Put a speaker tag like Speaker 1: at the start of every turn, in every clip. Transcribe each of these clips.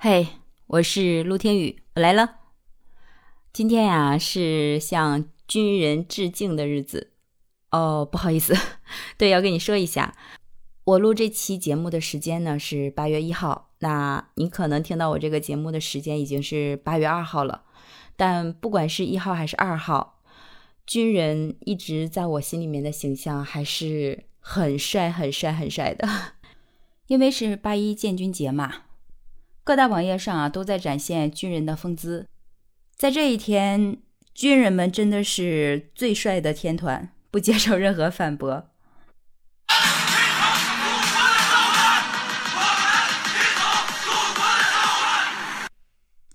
Speaker 1: 嘿，我是陆天宇，我来了。今天呀是向军人致敬的日子哦，不好意思，对，要跟你说一下，我录这期节目的时间呢是八月一号，那你可能听到我这个节目的时间已经是八月二号了。但不管是一号还是二号，军人一直在我心里面的形象还是很帅、很帅、很帅的，因为是八一建军节嘛。各大网页上啊都在展现军人的风姿，在这一天，军人们真的是最帅的天团，不接受任何反驳。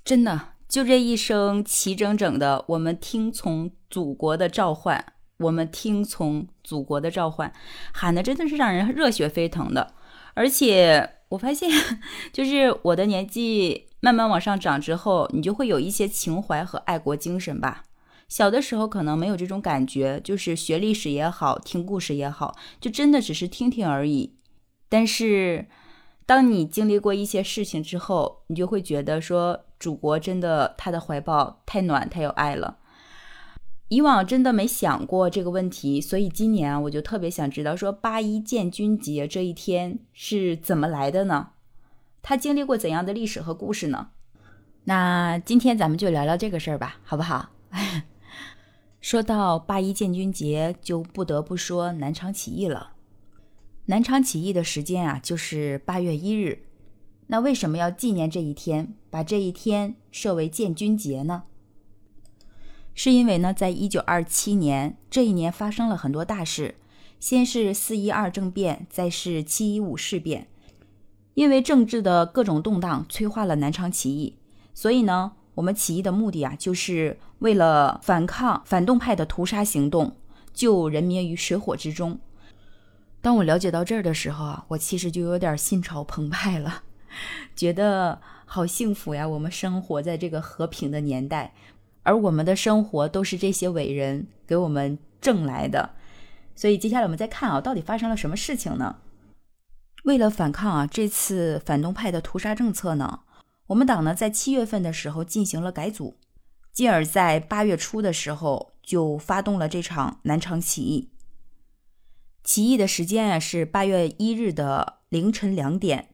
Speaker 1: 真的，就这一声齐整整的“我们听从祖国的召唤，我们听从祖国的召唤”，喊的真的是让人热血沸腾的，而且。我发现，就是我的年纪慢慢往上涨之后，你就会有一些情怀和爱国精神吧。小的时候可能没有这种感觉，就是学历史也好，听故事也好，就真的只是听听而已。但是，当你经历过一些事情之后，你就会觉得说，祖国真的他的怀抱太暖太有爱了。以往真的没想过这个问题，所以今年啊，我就特别想知道，说八一建军节这一天是怎么来的呢？它经历过怎样的历史和故事呢？那今天咱们就聊聊这个事儿吧，好不好？说到八一建军节，就不得不说南昌起义了。南昌起义的时间啊，就是八月一日。那为什么要纪念这一天，把这一天设为建军节呢？是因为呢，在一九二七年这一年发生了很多大事，先是四一二政变，再是七一五事变。因为政治的各种动荡催化了南昌起义，所以呢，我们起义的目的啊，就是为了反抗反动派的屠杀行动，救人民于水火之中。当我了解到这儿的时候啊，我其实就有点心潮澎湃了，觉得好幸福呀！我们生活在这个和平的年代。而我们的生活都是这些伟人给我们挣来的，所以接下来我们再看啊，到底发生了什么事情呢？为了反抗啊这次反动派的屠杀政策呢，我们党呢在七月份的时候进行了改组，进而，在八月初的时候就发动了这场南昌起义。起义的时间啊是八月一日的凌晨两点，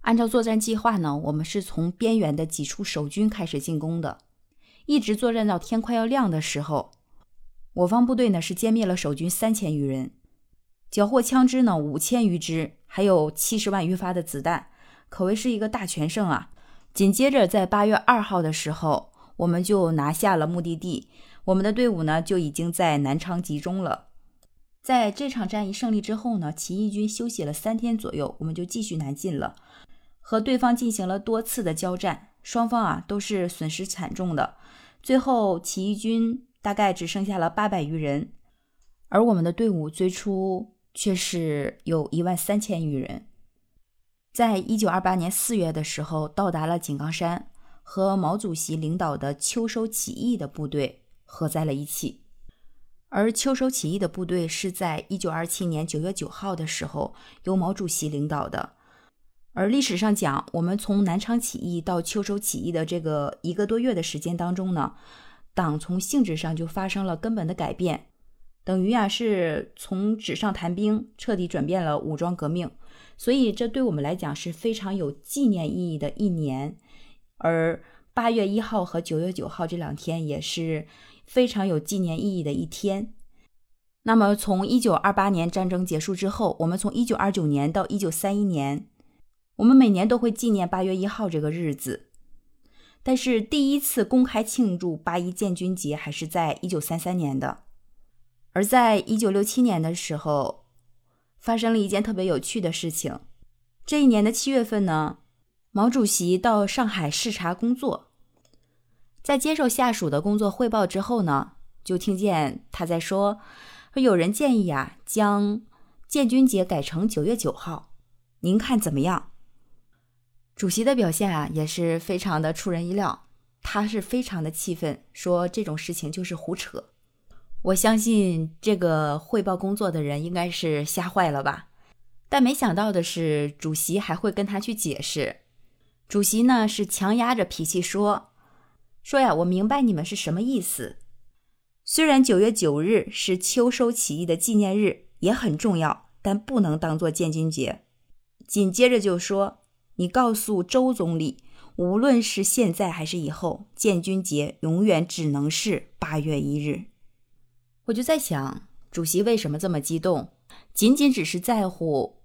Speaker 1: 按照作战计划呢，我们是从边缘的几处守军开始进攻的。一直作战到天快要亮的时候，我方部队呢是歼灭了守军三千余人，缴获枪支呢五千余支，还有七十万余发的子弹，可谓是一个大全胜啊！紧接着在八月二号的时候，我们就拿下了目的地，我们的队伍呢就已经在南昌集中了。在这场战役胜利之后呢，起义军休息了三天左右，我们就继续南进了，和对方进行了多次的交战，双方啊都是损失惨重的。最后，起义军大概只剩下了八百余人，而我们的队伍最初却是有一万三千余人。在一九二八年四月的时候，到达了井冈山，和毛主席领导的秋收起义的部队合在了一起。而秋收起义的部队是在一九二七年九月九号的时候由毛主席领导的。而历史上讲，我们从南昌起义到秋收起义的这个一个多月的时间当中呢，党从性质上就发生了根本的改变，等于啊是从纸上谈兵彻底转变了武装革命，所以这对我们来讲是非常有纪念意义的一年。而八月一号和九月九号这两天也是非常有纪念意义的一天。那么从一九二八年战争结束之后，我们从一九二九年到一九三一年。我们每年都会纪念八月一号这个日子，但是第一次公开庆祝八一建军节还是在一九三三年的。而在一九六七年的时候，发生了一件特别有趣的事情。这一年的七月份呢，毛主席到上海视察工作，在接受下属的工作汇报之后呢，就听见他在说：“说有人建议啊，将建军节改成九月九号，您看怎么样？”主席的表现啊，也是非常的出人意料。他是非常的气愤，说这种事情就是胡扯。我相信这个汇报工作的人应该是吓坏了吧。但没想到的是，主席还会跟他去解释。
Speaker 2: 主席呢是强压着脾气说：“说呀，我明白你们是什么意思。虽然九月九日是秋收起义的纪念日，也很重要，但不能当做建军节。”紧接着就说：“你告诉周总理，无论是现在还是以后，建军节永远只能是八月一日。”我就在想，主席为什么这么激动？仅仅只是在乎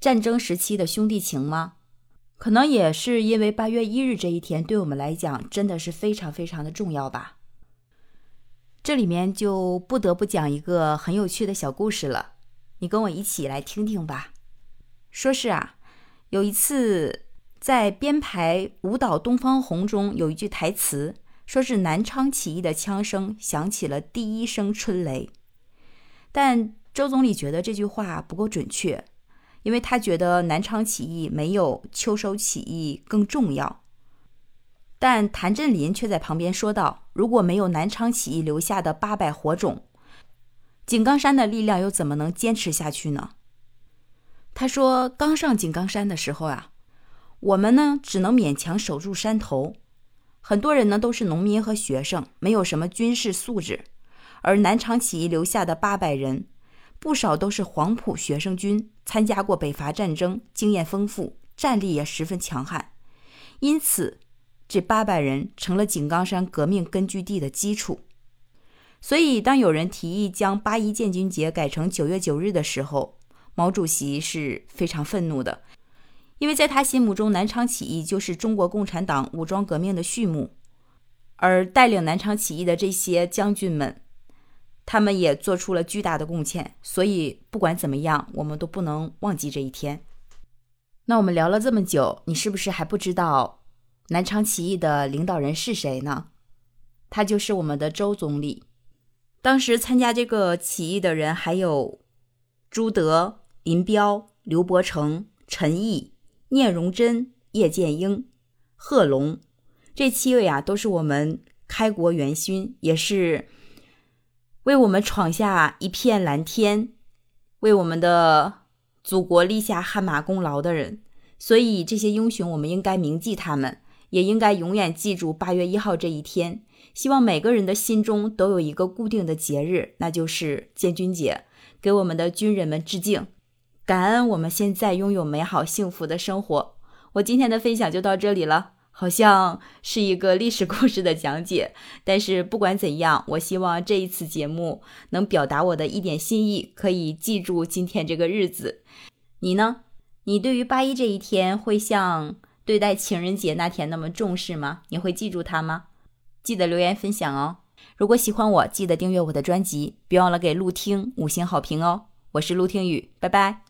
Speaker 2: 战争时期的兄弟情吗？可能也是因为八月一日这一天对我们来讲真的是非常非常的重要吧。这里面就不得不讲一个很有趣的小故事了，你跟我一起来听听吧。说是啊，有一次在编排舞蹈《东方红》中有一句台词，说是南昌起义的枪声响起了第一声春雷，但周总理觉得这句话不够准确。因为他觉得南昌起义没有秋收起义更重要，但谭震林却在旁边说道：“如果没有南昌起义留下的八百火种，井冈山的力量又怎么能坚持下去呢？”他说：“刚上井冈山的时候啊，我们呢只能勉强守住山头，很多人呢都是农民和学生，没有什么军事素质，而南昌起义留下的八百人。”不少都是黄埔学生军，参加过北伐战争，经验丰富，战力也十分强悍。因此，这八百人成了井冈山革命根据地的基础。所以，当有人提议将八一建军节改成九月九日的时候，毛主席是非常愤怒的，因为在他心目中，南昌起义就是中国共产党武装革命的序幕，而带领南昌起义的这些将军们。他们也做出了巨大的贡献，所以不管怎么样，我们都不能忘记这一天。那我们聊了这么久，你是不是还不知道南昌起义的领导人是谁呢？他就是我们的周总理。当时参加这个起义的人还有朱德、林彪、刘伯承、陈毅、聂荣臻、叶剑英、贺龙，这七位啊，都是我们开国元勋，也是。为我们闯下一片蓝天，为我们的祖国立下汗马功劳的人，所以这些英雄我们应该铭记他们，也应该永远记住八月一号这一天。希望每个人的心中都有一个固定的节日，那就是建军节，给我们的军人们致敬，感恩我们现在拥有美好幸福的生活。我今天的分享就到这里了。好像是一个历史故事的讲解，但是不管怎样，我希望这一次节目能表达我的一点心意，可以记住今天这个日子。你呢？你对于八一这一天会像对待情人节那天那么重视吗？你会记住它吗？记得留言分享哦。如果喜欢我，记得订阅我的专辑，别忘了给陆听五星好评哦。我是陆听雨，拜拜。